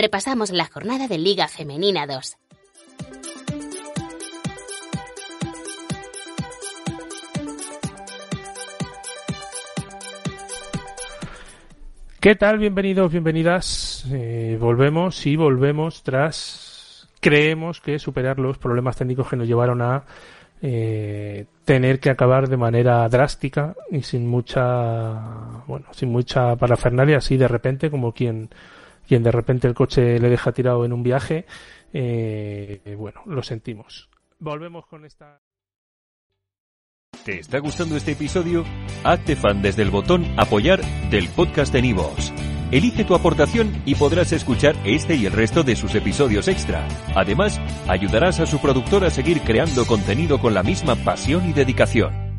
Repasamos la jornada de Liga Femenina 2. ¿Qué tal? Bienvenidos, bienvenidas. Eh, volvemos y volvemos tras, creemos que superar los problemas técnicos que nos llevaron a eh, tener que acabar de manera drástica y sin mucha, bueno, sin mucha parafernalia, así de repente, como quien quien de repente el coche le deja tirado en un viaje, eh, bueno, lo sentimos. Volvemos con esta. ¿Te está gustando este episodio? Hazte fan desde el botón Apoyar del podcast de Nivos. Elige tu aportación y podrás escuchar este y el resto de sus episodios extra. Además, ayudarás a su productor a seguir creando contenido con la misma pasión y dedicación.